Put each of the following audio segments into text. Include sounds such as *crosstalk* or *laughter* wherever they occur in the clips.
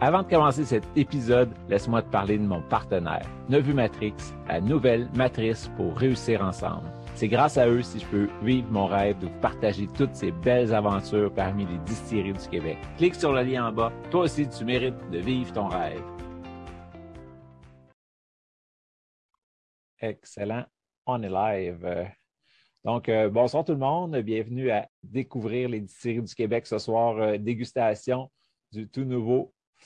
Avant de commencer cet épisode, laisse-moi te parler de mon partenaire, Nevu Matrix, la nouvelle matrice pour réussir ensemble. C'est grâce à eux si je peux vivre mon rêve de vous partager toutes ces belles aventures parmi les distilleries du Québec. Clique sur le lien en bas. Toi aussi, tu mérites de vivre ton rêve. Excellent. On est live. Donc, euh, bonsoir tout le monde. Bienvenue à découvrir les distilleries du Québec ce soir. Euh, dégustation du tout nouveau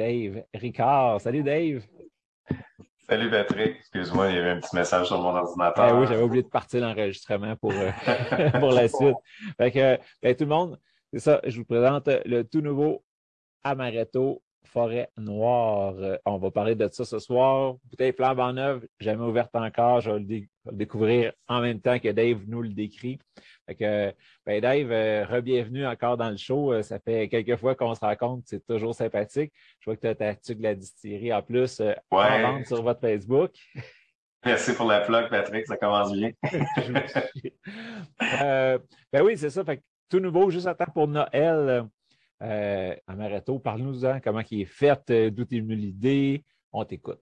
Dave Ricard. Salut Dave. Salut Patrick. Excuse-moi, il y avait un petit message sur mon ordinateur. Ben oui, j'avais oublié de partir l'enregistrement pour, euh, *laughs* pour la suite. Fait que, ben, tout le monde, c'est ça, je vous présente le tout nouveau Amaretto Forêt Noire. On va parler de ça ce soir. Bouteille en neuve, jamais ouverte encore. Je vais le, découvrir en même temps que Dave nous le décrit. Fait que, ben Dave, euh, re-bienvenue encore dans le show. Euh, ça fait quelques fois qu'on se rencontre. C'est toujours sympathique. Je vois que tu as ta tuque de la distillerie en plus euh, en vente sur votre Facebook. Merci pour la plug, Patrick. Ça commence bien. *laughs* ben oui, c'est ça. Fait tout nouveau, juste à temps pour Noël. Euh, Amaretto, parle-nous-en, comment il est fait, euh, d'où est venue l'idée, on t'écoute.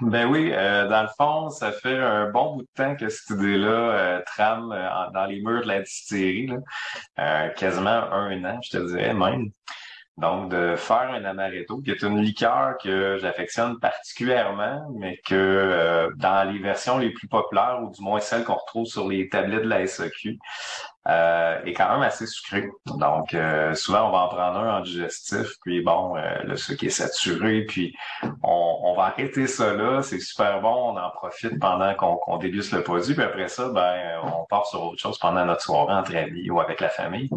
Ben oui, euh, dans le fond, ça fait un bon bout de temps que cette idée-là euh, trame dans les murs de la distillerie, quasiment un an, je te dirais même. Donc, de faire un amaretto, qui est une liqueur que j'affectionne particulièrement, mais que dans les versions les plus populaires, ou du moins celles qu'on retrouve sur les tablettes de la SAQ, euh, est quand même assez sucré. Donc, euh, souvent, on va en prendre un en digestif, puis bon, euh, le sucre est saturé, puis on, va arrêter ça là. C'est super bon, on en profite pendant qu'on déguste le produit, puis après ça, ben, on part sur autre chose pendant notre soirée entre amis ou avec la famille.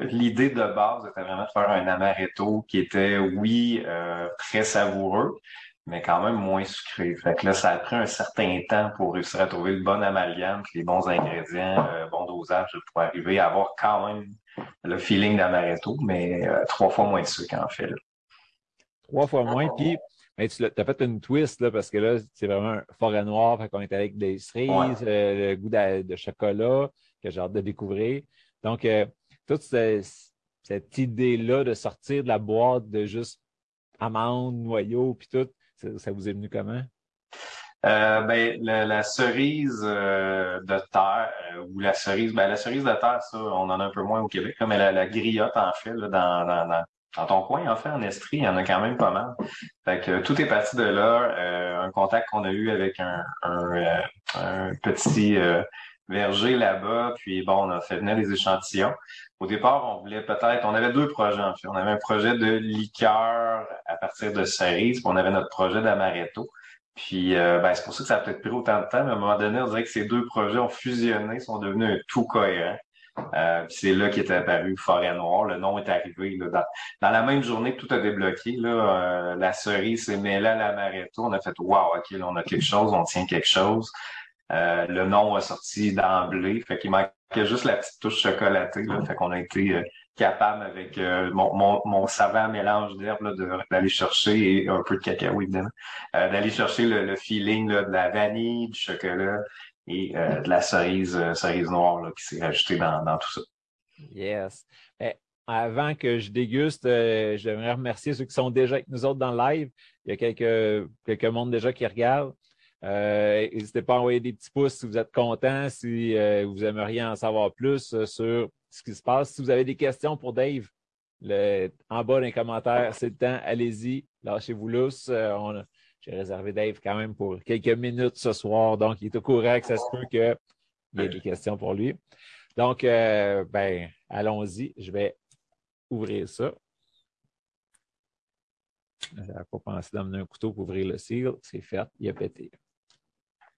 L'idée de base était vraiment de faire un amaretto qui était, oui, très savoureux, mais quand même moins sucré. Fait que là, ça a pris un certain temps pour réussir à trouver le bon amalgame, les bons ingrédients, euh, bon dosage pour arriver à avoir quand même le feeling d'amaretto, mais euh, trois fois moins de sucre en fait. Trois fois moins, puis tu as fait une twist là, parce que là, c'est vraiment un forêt noir, fait qu'on est avec des cerises, euh, le goût de, chocolat que j'ai hâte de découvrir. Donc, toute cette idée-là de sortir de la boîte de juste amandes, noyaux, puis tout, ça vous est venu comment? Euh, ben, la, cerise euh, de terre euh, ou la cerise, ben, la cerise de terre, ça, on en a un peu moins au Québec, mais la, la griotte, en fait, dans, dans, ton coin, en fait, en Estrie, il y en a quand même pas mal. Fait que tout est parti de là. un contact qu'on a eu avec un, un, petit verger là-bas, puis bon, on a fait venir les échantillons. Au départ, on voulait peut-être, on avait deux projets en fait. On avait un projet de liqueur à partir de cerises, puis on avait notre projet d'amaretto. Puis euh, ben, c'est pour ça que ça a peut-être pris autant de temps, mais à un moment donné, on dirait que ces deux projets ont fusionné, sont devenus un tout cohérent. Euh, c'est là qu'est apparu Forêt Noire. Le nom est arrivé. Là, dans, la même journée tout a débloqué, euh, la cerise s'est mêlée à l'amaretto. On a fait Wow, OK, là, on a quelque chose, on tient quelque chose. Euh, le nom a sorti d'emblée. Fait qu'il manquait juste la petite touche chocolatée. Là. Fait qu'on a été euh, capable avec euh, mon, savant mélange d'herbes d'aller chercher et un peu de cacao d'aller chercher le, feeling de la vanille, du chocolat et de la cerise, cerise noire qui s'est rajoutée dans, tout ça. Yes. Avant que je déguste, j'aimerais remercier ceux qui sont déjà avec nous autres dans le live. Il y a quelques, quelques mondes déjà qui regardent. Euh, n'hésitez pas à envoyer des petits pouces si vous êtes content, si euh, vous aimeriez en savoir plus euh, sur ce qui se passe. Si vous avez des questions pour Dave, en bas dans les commentaires, c'est le temps, allez-y, lâchez-vous lousse. J'ai réservé Dave quand même pour quelques minutes ce soir, donc il est au courant que ça se peut qu'il y ait des questions pour lui. Donc, ben, allons-y. Je vais ouvrir ça. Je n'avais pas pensé d'amener un couteau pour ouvrir le seal. C'est fait, il a pété.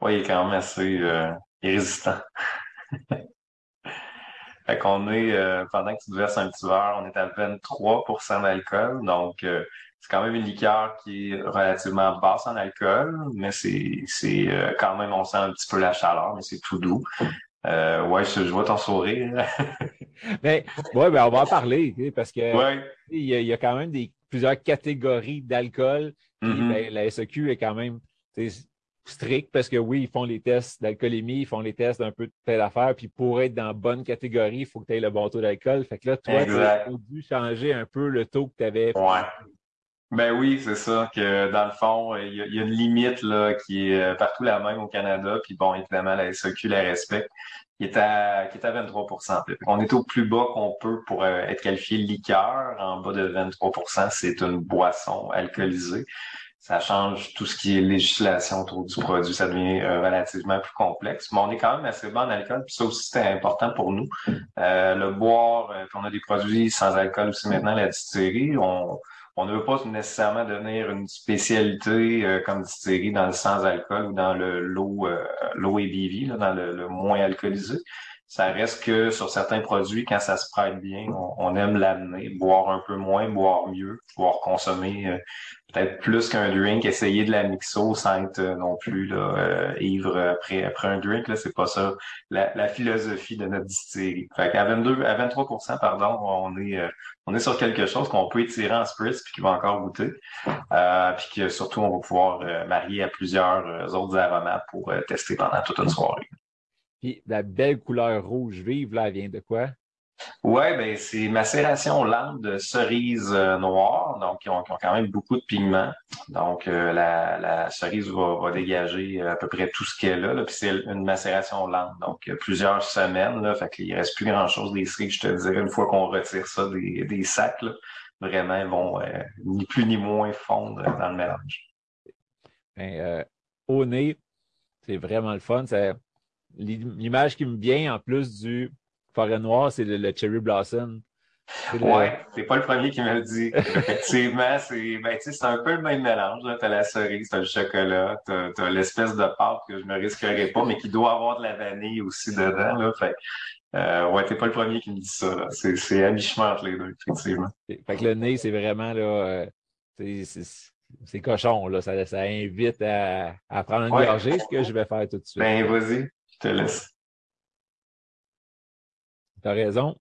Oui, il est quand même assez euh, résistant. *laughs* Fait qu'on est, euh, pendant que tu te verses un petit verre, on est à 23% d'alcool. Donc, euh, c'est quand même une liqueur qui est relativement basse en alcool, mais c'est, c'est euh, quand même, on sent un petit peu la chaleur, mais c'est tout doux. ouais, je, vois ton sourire. mais *laughs* ouais, ben on va en parler, parce que il, y a, quand même des plusieurs catégories d'alcool. Mm-hmm. Ben, la SEQ est quand même strict parce que oui, ils font les tests d'alcoolémie, ils font les tests d'un peu de telle affaire, puis pour être dans la bonne catégorie, il faut que tu aies le bon taux d'alcool. Fait que là, toi, tu as dû changer un peu le taux que tu avais. Ouais. Ben oui, c'est ça, que dans le fond, il y, a, une limite là, qui est euh, partout la même au Canada, puis bon, évidemment, la SEQ la respecte, qui est à, qui est à 23% On est au plus bas qu'on peut pour euh, être qualifié liqueur. En bas de 23% c'est une boisson alcoolisée ça change tout ce qui est législation autour du produit. Ça devient euh, relativement plus complexe. Mais on est quand même assez bon en alcool, puis ça aussi, c'est important pour nous. Euh, le boire, euh, on a des produits sans alcool aussi maintenant, la distillerie. On, on ne veut pas nécessairement devenir une spécialité comme distillerie dans le sans alcool ou dans le low, low ABV, là, dans le, le moins alcoolisé. Ça reste que sur certains produits, quand ça se prête bien, on, aime l'amener, boire un peu moins, boire mieux, pouvoir consommer euh, peut-être plus qu'un drink, essayer de la mixo sans être euh, non plus là, euh, ivre après, après un drink. Là, c'est pas ça la, philosophie de notre distillerie. Fait qu'à 22, à 23% pardon, on est on est sur quelque chose qu'on peut étirer en spritz puis qui va encore goûter. puis que surtout on va pouvoir marier à plusieurs autres aromates pour tester pendant toute une soirée. Puis la belle couleur rouge vive, là, elle vient de quoi? Oui, ben c'est macération lente de cerises euh, noires, donc qui ont, quand même beaucoup de pigments. Donc euh, la, cerise va, dégager euh, à peu près tout ce qu'elle a. Là, puis c'est une macération lente, donc plusieurs semaines. Là, fait qu'il reste plus grand chose des cerises, je te dirais, une fois qu'on retire ça des, sacs, vraiment ils vont ni plus ni moins fondre dans le mélange. Ben, au nez, c'est vraiment le fun. Ça, l'image qui me vient en plus du forêt noir, c'est le, Cherry Blossom. Ouais, c'est pas le premier qui me le dit. Effectivement, c'est ben, un peu le même mélange. Tu as la cerise, tu as le chocolat, tu as, l'espèce de pâte que je ne risquerais pas, mais qui doit avoir de la vanille aussi dedans. Là. Fait, euh, ouais, t'es pas le premier qui me dit ça. C'est à mi-chemin entre les deux, effectivement. Fait que le nez, c'est vraiment là. Euh, c'est cochon, là. Ça, ça invite à, à prendre une gorgée, ce que je vais faire tout de suite. Ben, vas-y. Je te laisse. Tu as raison.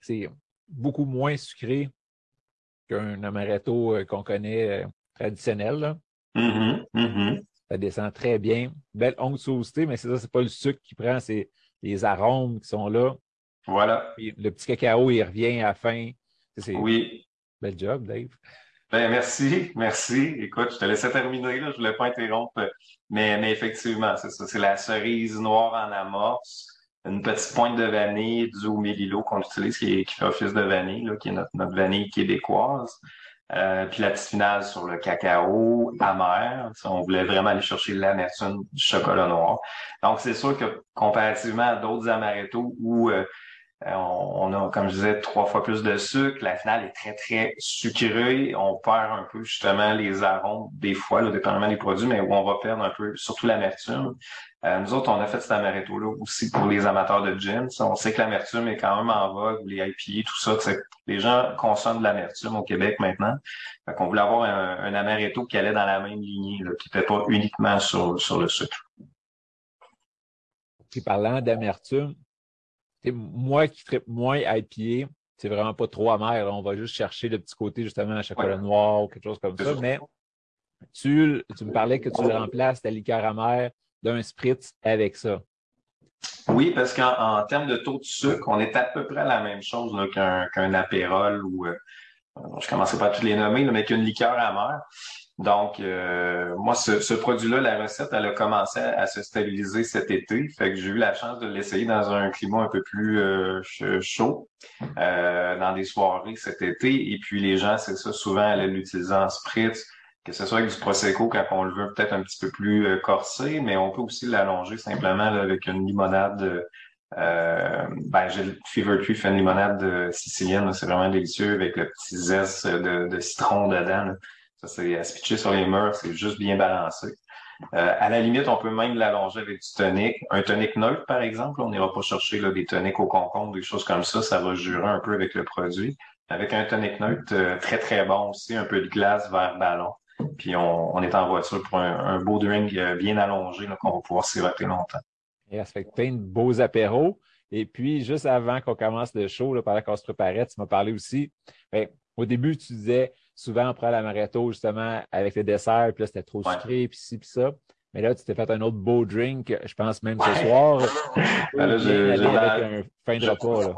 C'est beaucoup moins sucré qu'un amaretto euh, qu'on connaît euh, traditionnel. Mm-hmm, mm-hmm. Ça descend très bien. Belle onctuosité, mais c'est ça, c'est pas le sucre qui prend, c'est les arômes qui sont là. Voilà. le petit cacao, il revient à la fin. Oui. Bel job, Dave. Ben, merci, *laughs* merci. Écoute, je te laissais terminer, là, je voulais pas interrompre. Mais, mais effectivement, c'est ça. C'est la cerise noire en amorce, une petite pointe de vanille du mélilo qu'on utilise, qui, qui fait office de vanille, là, qui est notre, notre vanille québécoise. Euh, puis la petite finale sur le cacao amer. On voulait vraiment aller chercher l'amertume du chocolat noir. Donc, c'est sûr que comparativement à d'autres amaretto où euh, on, a, comme je disais, trois fois plus de sucre. La finale est très, très sucrée. On perd un peu justement les arômes des fois, là, dépendamment des produits, mais où on va perdre un peu, surtout l'amertume. Euh, nous autres, on a fait cet amaretto-là aussi pour les amateurs de gin. On sait que l'amertume est quand même en vogue, les IPA, tout ça. Les gens consomment de l'amertume au Québec maintenant. Fait qu'on voulait avoir un, amaretto qui allait dans la même lignée, là, qui n'était pas uniquement sur, sur le sucre. Puis parlant d'amertume, moi qui tripe moins IPA, c'est vraiment pas trop amer. On va juste chercher le petit côté justement à chocolat noir ou quelque chose comme ça. Mais tu, tu me parlais que tu remplaces ta liqueur amère d'un spritz avec ça. Oui, parce qu'en termes de taux de sucre, on est à peu près la même chose qu'un qu'un apérole ou euh, je commençais pas à tous les nommer, mais qu'une liqueur amère. Donc, euh, moi, ce, produit-là, la recette, elle a commencé à, se stabiliser cet été. Fait que j'ai eu la chance de l'essayer dans un climat un peu plus euh, chaud, euh, dans des soirées cet été. Et puis, les gens, c'est ça, souvent, allaient l'utiliser en spritz, que ce soit avec du Prosecco quand on le veut peut-être un petit peu plus corsé, mais on peut aussi l'allonger simplement avec une limonade euh, ben, j'ai le Fever Tree fait une limonade sicilienne, c'est vraiment délicieux avec le petit zeste de, de citron dedans. Ça, c'est à se pitcher sur les murs, c'est juste bien balancé. à la limite, on peut même l'allonger avec du tonic. Un tonic neutre, par exemple, on n'ira pas chercher là, des toniques au concombre, des choses comme ça, ça va jurer un peu avec le produit. Avec un tonic neutre, très très bon aussi, un peu de glace vers ballon. Puis on, est en voiture pour un, beau drink bien allongé qu'on va pouvoir siroter longtemps. Et plein de beaux apéros. Et puis, juste avant qu'on commence le show, là, pendant qu'on se préparait, tu m'as parlé aussi. Ben, au début, tu disais souvent on prend l'amaretto justement avec le dessert, puis là, c'était trop sucré, puis ci, puis ça. Mais là, tu t'es fait un autre beau drink, je pense même ce soir. *laughs* Ben avec un fin de repas. Là.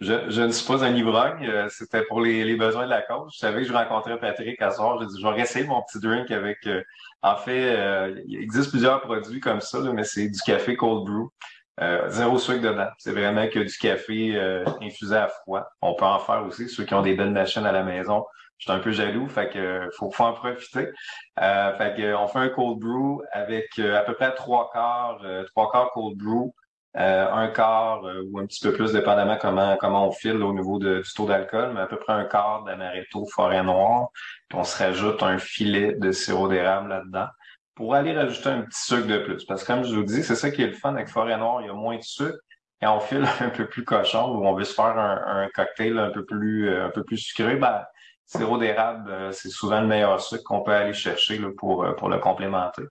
Je, ne suis pas un ivrogne, euh, c'était pour les, besoins de la cause. Je savais que je rencontrais Patrick à soir. J'ai dit, je vais essayer mon petit drink avec. Euh, en fait, euh, il existe plusieurs produits comme ça, mais c'est du café cold brew. zéro sucre dedans. C'est vraiment que du café infusé à froid. On peut en faire aussi, ceux qui ont des belles machines à la maison. Je suis un peu jaloux, fait que faut, faut en profiter. fait que on fait un cold brew avec à peu près trois quarts, trois quarts cold brew, euh, un quart euh, ou un petit peu plus, dépendamment comment comment on file au niveau du taux d'alcool, mais à peu près un quart d'amaretto forêt noire. Puis on se rajoute un filet de sirop d'érable là-dedans pour aller rajouter un petit sucre de plus. Parce que comme je vous dis, c'est ça qui est le fun avec forêt noire, il y a moins de sucre. Et on file *laughs* un peu plus cochon ou on veut se faire un, cocktail un peu plus euh, un peu plus sucré, ben, sirop d'érable, c'est souvent le meilleur sucre qu'on peut aller chercher là, pour, pour le complémenter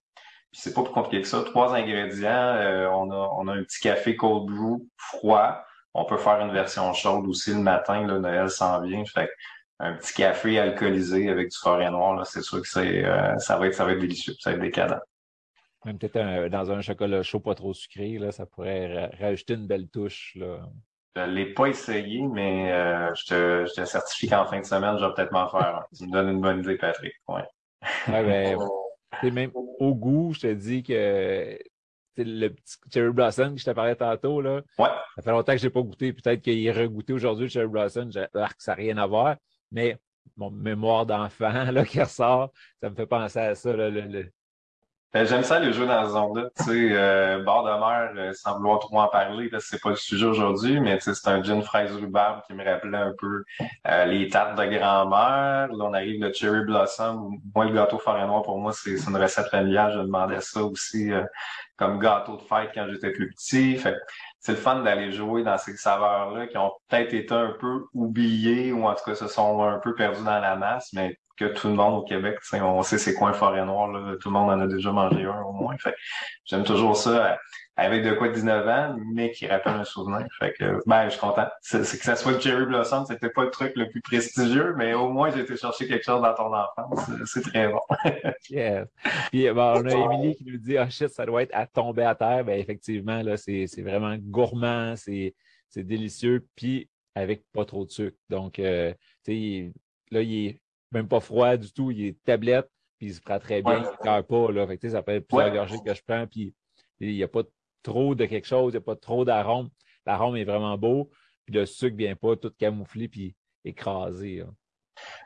c'est pas plus compliqué que ça. Trois ingrédients. Euh, on, a, on a un petit café cold brew froid. On peut faire une version chaude aussi le matin. Là, Noël s'en vient. Fait un petit café alcoolisé avec du forêt noir, c'est sûr que euh, ça, va être, ça va être délicieux. Ça va être décadent. Même peut-être dans un chocolat chaud pas trop sucré, là, ça pourrait rajouter une belle touche. Là. Je l'ai pas essayé, mais euh, je, te, je te certifie qu'en fin de semaine, je vais peut-être m'en faire un. Tu me donnes une bonne idée, Patrick. Ouais. *laughs* ouais ben, même au goût, je te dis que le petit Cherry Blossom que je te parlais tantôt, là, ouais. ça fait longtemps que je n'ai pas goûté. Peut-être qu'il est regoûté aujourd'hui, le Cherry Blossom, que ça n'a rien à voir. Mais mon mémoire d'enfant *laughs* qui ressort, ça me fait penser à ça. le, j'aime ça les jeux dans ce zone-là. Tu sais, euh, bord de mer, euh, sans vouloir trop en parler, parce c'est pas le sujet aujourd'hui, mais c'est un gin fraise rhubarbe qui me rappelait un peu euh, les tartes de grand-mère. Là, on arrive le cherry blossom. Moi, le gâteau forêt noir, pour moi, c'est une recette familiale. Je demandais ça aussi euh, comme gâteau de fête quand j'étais plus petit. Fait c'est le fun d'aller jouer dans ces saveurs-là qui ont peut-être été un peu oubliées ou en tout cas se sont un peu perdues dans la masse, mais que tout le monde au Québec, on sait c'est quoi un forêt noire, là, tout le monde en a déjà mangé un au moins. J'aime toujours ça avec de quoi 19 ans, mais qui rappelle un souvenir. Fait que ben, je suis content. C'est, que ça soit le Cherry Blossom, c'était pas le truc le plus prestigieux, mais au moins j'ai été chercher quelque chose dans ton enfance. C'est, très bon. *laughs* yes. Puis bon, on a Émilie qui nous dit Ah oh, shit, ça doit être à tomber à terre. Ben effectivement, là, c'est, vraiment gourmand, c'est, c'est délicieux, puis avec pas trop de sucre. Donc, euh, tu sais, là, il est même pas froid du tout. Il est tablette, puis il se prend très bien. Il ne pas. Là. Fait ça peut être plusieurs gorgées que je prends, puis il n'y a pas trop de quelque chose, il n'y a pas trop d'arôme. L'arôme est vraiment beau, puis le sucre ne vient pas tout camouflé puis écrasé.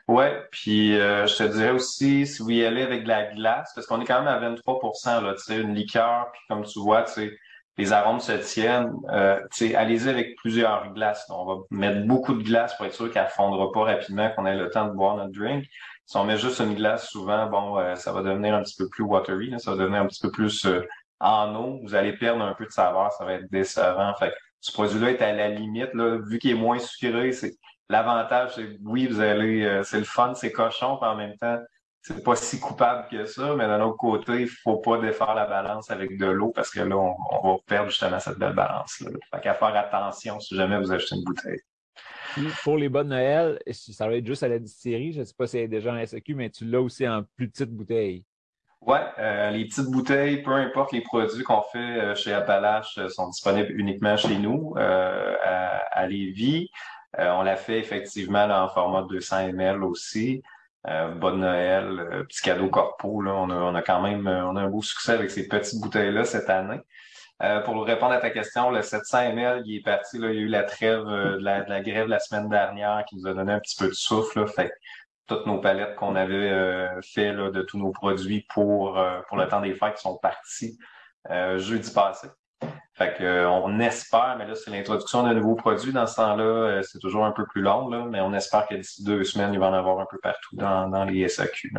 Oui, puis euh, je te dirais aussi, si vous y allez avec de la glace, parce qu'on est quand même à 23 là, tu sais, une liqueur, puis comme tu vois, tu sais, les arômes se tiennent. Euh, allez-y avec plusieurs glaces. On va mettre beaucoup de glace pour être sûr qu'elle ne fondra pas rapidement, qu'on ait le temps de boire notre drink. Si on met juste une glace, souvent, bon, euh, ça va devenir un petit peu plus watery, ça va devenir un petit peu plus euh, en eau. Vous allez perdre un peu de saveur, ça va être décevant. Fait ce produit-là est à la limite, là, vu qu'il est moins sucré, c'est l'avantage, c'est oui, vous allez, euh, c'est le fun, c'est cochon, mais en même temps, c'est pas si coupable que ça, mais d'un autre côté, il faut pas défaire la balance avec de l'eau parce que là, on, va perdre justement cette belle balance-là. Fait qu'à faire attention si jamais vous achetez une bouteille. pour les bonnes Noël, ça va être juste à la distillerie? Je ne sais pas si elle est déjà en SEQ, mais tu l'as aussi en plus petite bouteille. Oui, euh, les petites bouteilles, peu importe les produits qu'on fait euh, chez Appalache, euh, sont disponibles uniquement chez nous, à, à Lévis. on l'a fait effectivement en format 200 ml aussi. Euh, Bonne Noël, euh, petit cadeau corpo. Là, on, a, on a quand même euh, on a un beau succès avec ces petites bouteilles-là cette année. pour répondre à ta question, le 700 ml, il est parti. Là, il y a eu la trêve de, la, de la grève la semaine dernière qui nous a donné un petit peu de souffle. Là, fait toutes nos palettes qu'on avait fait là, de tous nos produits pour, pour le temps des fêtes sont partis jeudi passé. Fait que, euh, on espère, mais là, c'est l'introduction d'un nouveau produit. Dans ce temps-là, euh, c'est toujours un peu plus long, là, mais on espère que d'ici deux semaines, il va en avoir un peu partout dans, les SAQ.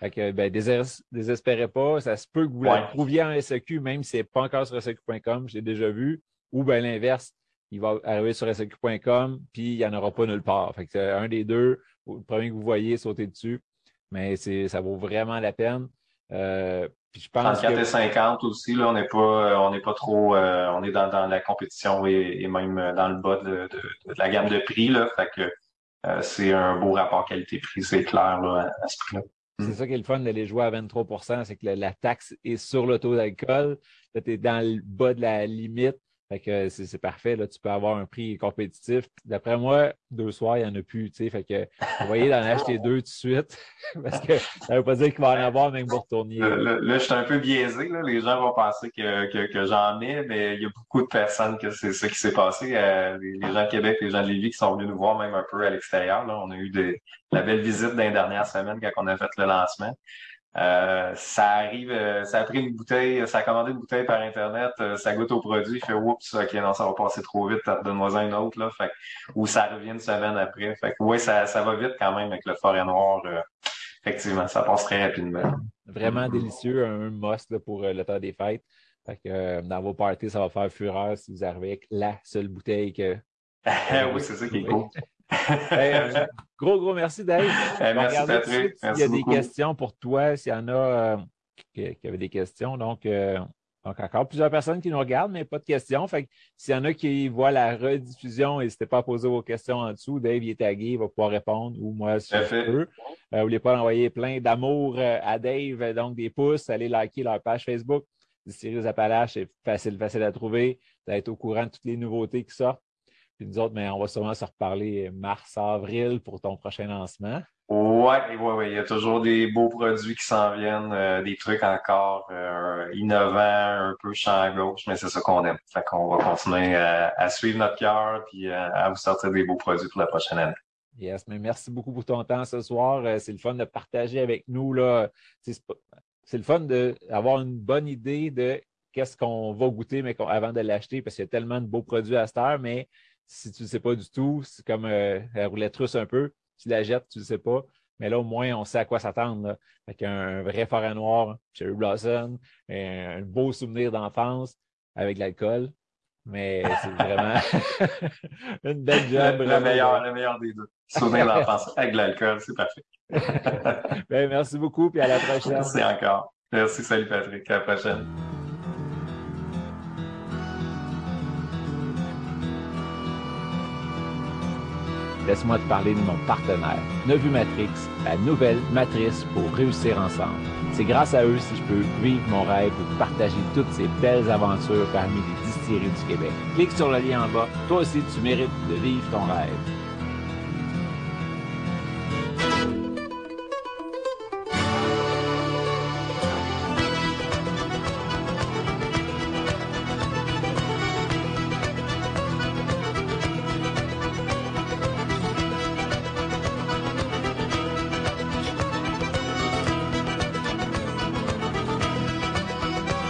Fait que, ben, désespérez pas. Ça se peut que vous la trouviez en SEQ, même si c'est pas encore sur SEQ.com, j'ai déjà vu. Ou ben l'inverse, il va arriver sur SEQ.com, puis il n'y en aura pas nulle part. Fait que c'est un des deux, le premier que vous voyez, sautez dessus. Mais c'est, ça vaut vraiment la peine. Euh, puis je pense 34 et 50 aussi, là, on n'est pas, on n'est pas trop, euh, on est dans, dans la compétition et, même dans le bas de, de, la gamme de prix, là. Fait que euh, c'est un beau rapport qualité-prix, c'est clair, là, à, ce prix-là. C'est mm. ça qui est le fun d'aller jouer à 23% c'est que la, taxe est sur le taux d'alcool. Tu es dans le bas de la limite. Fait que c'est parfait. Là, tu peux avoir un prix compétitif. D'après moi, deux soirs, il n'y en a plus. Fait que vous voyez d'en *laughs* acheter deux tout de suite. *laughs* parce que ça ne veut pas dire qu'il va en avoir même pour retourner. Là, je suis un peu biaisé. Là. Les gens vont penser que, que, que j'en ai, mais il y a beaucoup de personnes que c'est ça qui s'est passé. Euh, les, gens de Québec, les gens de Lévis qui sont venus nous voir même un peu à l'extérieur. On a eu des, la belle visite dans les dernières semaines quand on a fait le lancement. Euh, ça arrive, euh, ça a pris une bouteille, ça a commandé une bouteille par Internet, euh, ça goûte au produit, fait oups, ok, non, ça va passer trop vite, donne-moi un autre, là, fait ou ça revient une semaine après. Fait oui, ça, ça va vite quand même avec le forêt noir. effectivement, ça passe très rapidement. Vraiment délicieux, un must pour le temps des fêtes. Fait que dans vos parties, ça va faire fureur si vous arrivez avec la seule bouteille que. *laughs* oui, c'est ça qui est cool. *laughs* Euh, gros, gros merci, Dave. merci, Patrick. S'il y a des questions pour toi, s'il y en a euh, qui, avaient des questions. Donc, euh, donc, encore plusieurs personnes qui nous regardent, mais pas de questions. Fait s'il y en a qui voient la rediffusion, n'hésitez pas à poser vos questions en dessous. Dave il est tagué, il va pouvoir répondre ou moi si je peux. N'oubliez pas d'envoyer plein d'amour à Dave, donc des pouces, allez liker leur page Facebook. Series Appalaches, c'est facile, facile à trouver. D'être au courant de toutes les nouveautés qui sortent nous autres, mais on va sûrement se reparler mars, avril pour ton prochain lancement. Oui, ouais, ouais. Il y a toujours des beaux produits qui s'en viennent, euh, des trucs encore euh, innovants, un peu champ gauche, mais c'est ça qu'on aime. Fait qu'on va continuer à, suivre notre cœur puis à, vous sortir des beaux produits pour la prochaine année. Yes, mais merci beaucoup pour ton temps ce soir. Euh, c'est le fun de partager avec nous. Là. C'est le fun d'avoir une bonne idée de qu'est-ce qu'on va goûter mais avant de l'acheter parce qu'il y a tellement de beaux produits à cette heure, mais si tu ne sais pas du tout, c'est comme euh, la roulette russe un peu. Tu la jettes, tu ne sais pas. Mais là, au moins, on sait à quoi s'attendre. Avec un vrai forêt noir, Cherry Blossom, un, beau souvenir d'enfance avec l'alcool. Mais c'est vraiment *laughs* une belle job. Le, meilleur, le meilleur des deux. Souvenir d'enfance *laughs* avec l'alcool, c'est parfait. ben, merci beaucoup, puis à la prochaine. Merci encore. Merci, salut Patrick. À la prochaine. Laisse-moi te parler de mon partenaire, Nevu Matrix, la nouvelle matrice pour réussir ensemble. C'est grâce à eux si je peux vivre mon rêve ou partager toutes ces belles aventures parmi les distilleries du Québec. Clique sur le lien en bas. Toi aussi, tu mérites de vivre ton rêve.